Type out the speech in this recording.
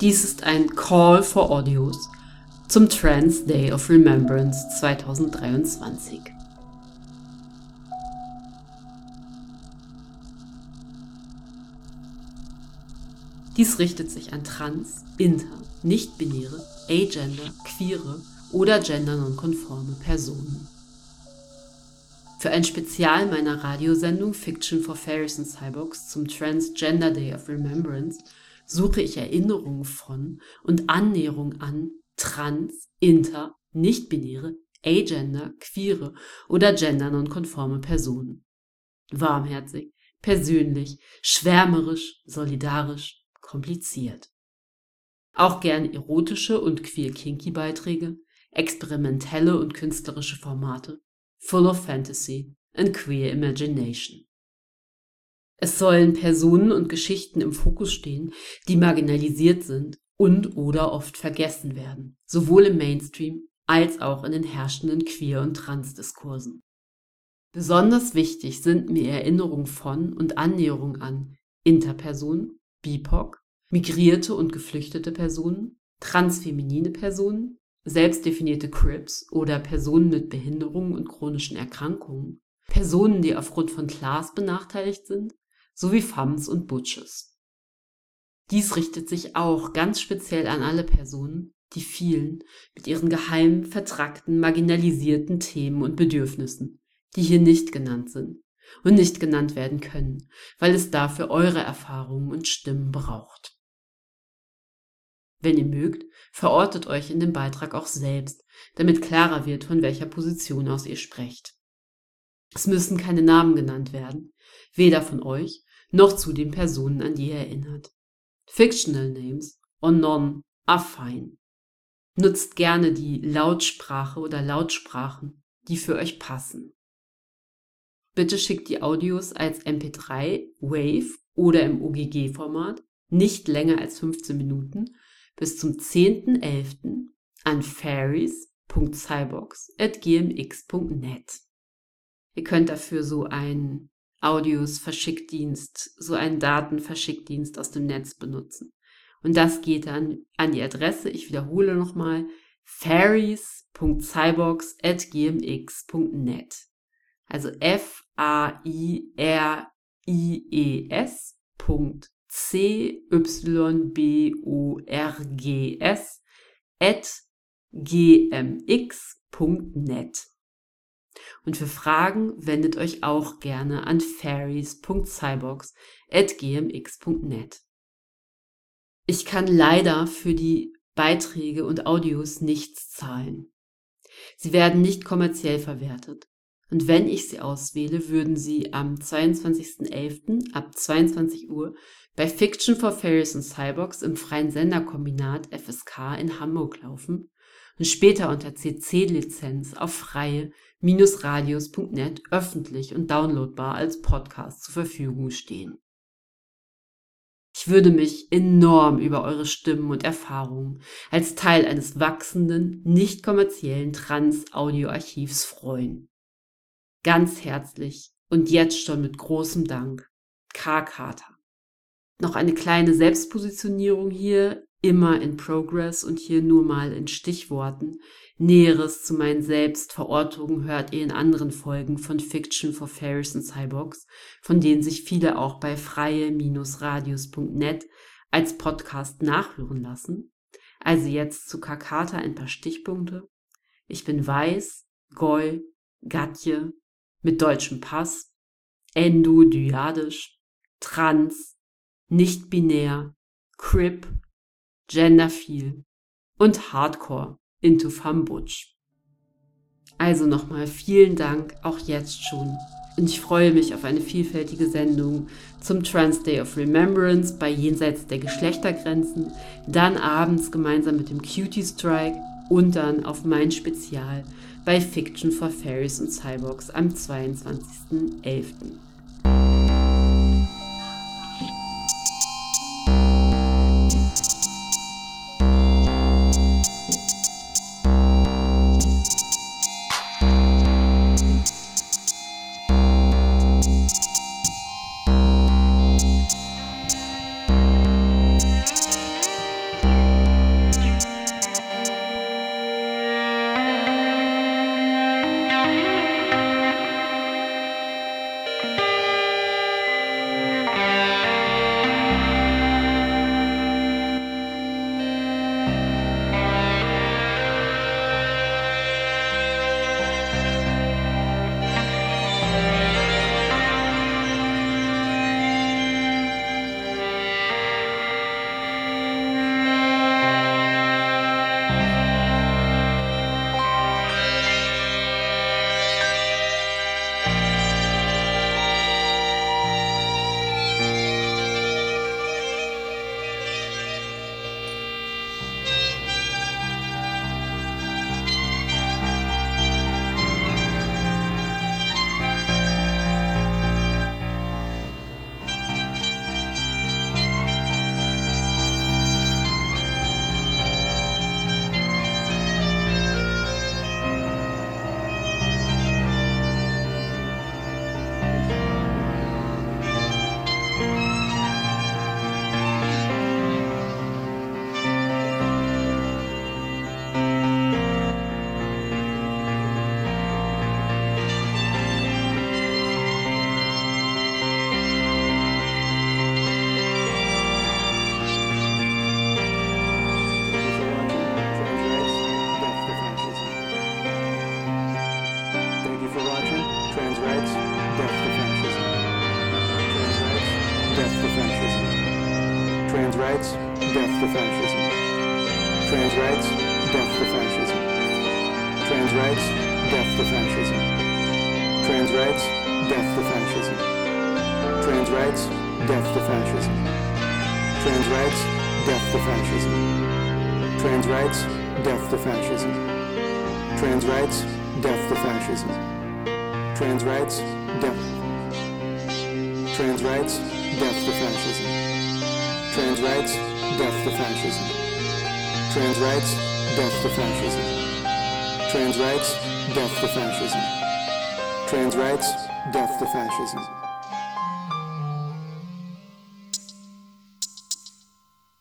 Dies ist ein Call for Audios zum Trans Day of Remembrance 2023. Dies richtet sich an trans, inter, nicht-binäre, agender, queere oder gendernonkonforme Personen. Für ein Spezial meiner Radiosendung Fiction for Fairies and Cyborgs zum Transgender Day of Remembrance suche ich Erinnerungen von und Annäherung an trans, inter, nicht-binäre, agender, queere oder gendernonkonforme Personen. Warmherzig, persönlich, schwärmerisch, solidarisch, kompliziert. Auch gern erotische und queer-kinky Beiträge, experimentelle und künstlerische Formate, full of fantasy and queer imagination. Es sollen Personen und Geschichten im Fokus stehen, die marginalisiert sind und oder oft vergessen werden, sowohl im Mainstream als auch in den herrschenden Queer- und Transdiskursen. Besonders wichtig sind mir Erinnerungen von und Annäherung an Interpersonen, BIPOC, migrierte und geflüchtete Personen, transfeminine Personen, selbstdefinierte Crips oder Personen mit Behinderungen und chronischen Erkrankungen, Personen, die aufgrund von Class benachteiligt sind, sowie Femmes und Butches. Dies richtet sich auch ganz speziell an alle Personen, die vielen mit ihren geheimen, vertrackten, marginalisierten Themen und Bedürfnissen, die hier nicht genannt sind und nicht genannt werden können, weil es dafür eure Erfahrungen und Stimmen braucht. Wenn ihr mögt, verortet euch in dem Beitrag auch selbst, damit klarer wird, von welcher Position aus ihr sprecht. Es müssen keine Namen genannt werden, weder von euch noch zu den Personen, an die ihr erinnert. Fictional names or none are fine. Nutzt gerne die Lautsprache oder Lautsprachen, die für euch passen. Bitte schickt die Audios als MP3, Wave oder im OGG-Format nicht länger als 15 Minuten bis zum 10.11. an fairies.cybox.gmx.net. Ihr könnt dafür so einen Audios Verschickdienst, so einen Datenverschickdienst aus dem Netz benutzen. Und das geht dann an die Adresse, ich wiederhole nochmal, fairies.cyborgs.gmx.net. Also F-A-I-R-I-E-S C-Y-B-O-R-G-S at gmx.net. Und für Fragen wendet euch auch gerne an fairies.cyborgs.gmx.net. Ich kann leider für die Beiträge und Audios nichts zahlen. Sie werden nicht kommerziell verwertet. Und wenn ich sie auswähle, würden sie am 22.11. ab 22 Uhr bei Fiction for Fairies and Cyborgs im freien Senderkombinat FSK in Hamburg laufen und später unter CC-Lizenz auf freie-radios.net öffentlich und downloadbar als Podcast zur Verfügung stehen. Ich würde mich enorm über eure Stimmen und Erfahrungen als Teil eines wachsenden, nicht kommerziellen Trans-Audio-Archivs freuen. Ganz herzlich und jetzt schon mit großem Dank, K. Noch eine kleine Selbstpositionierung hier immer in Progress und hier nur mal in Stichworten. Näheres zu meinen Selbstverortungen hört ihr in anderen Folgen von Fiction for Fairies and Cyborgs, von denen sich viele auch bei freie-radius.net als Podcast nachhören lassen. Also jetzt zu Kakata ein paar Stichpunkte. Ich bin weiß, Goi, Gatje, mit deutschem Pass, Endo-Dyadisch, Trans, nicht-binär, Crip, genderfeel und Hardcore into Butch. Also nochmal vielen Dank auch jetzt schon. Und ich freue mich auf eine vielfältige Sendung zum Trans Day of Remembrance bei Jenseits der Geschlechtergrenzen, dann abends gemeinsam mit dem Cutie Strike und dann auf mein Spezial bei Fiction for Fairies und Cyborgs am 22.11. Trans death to fascism. Trans rights, death to fascism. Trans rights, death to fascism. Trans rights, death to fascism. Trans rights, death to fascism. Trans rights, death to fascism. Trans rights, death to fascism. Trans rights, death. Trans rights, death to fascism. Trans rights, death to fascism. Trans rights, death to fascism. Trans rights, death to fascism. Trans rights, death to fascism.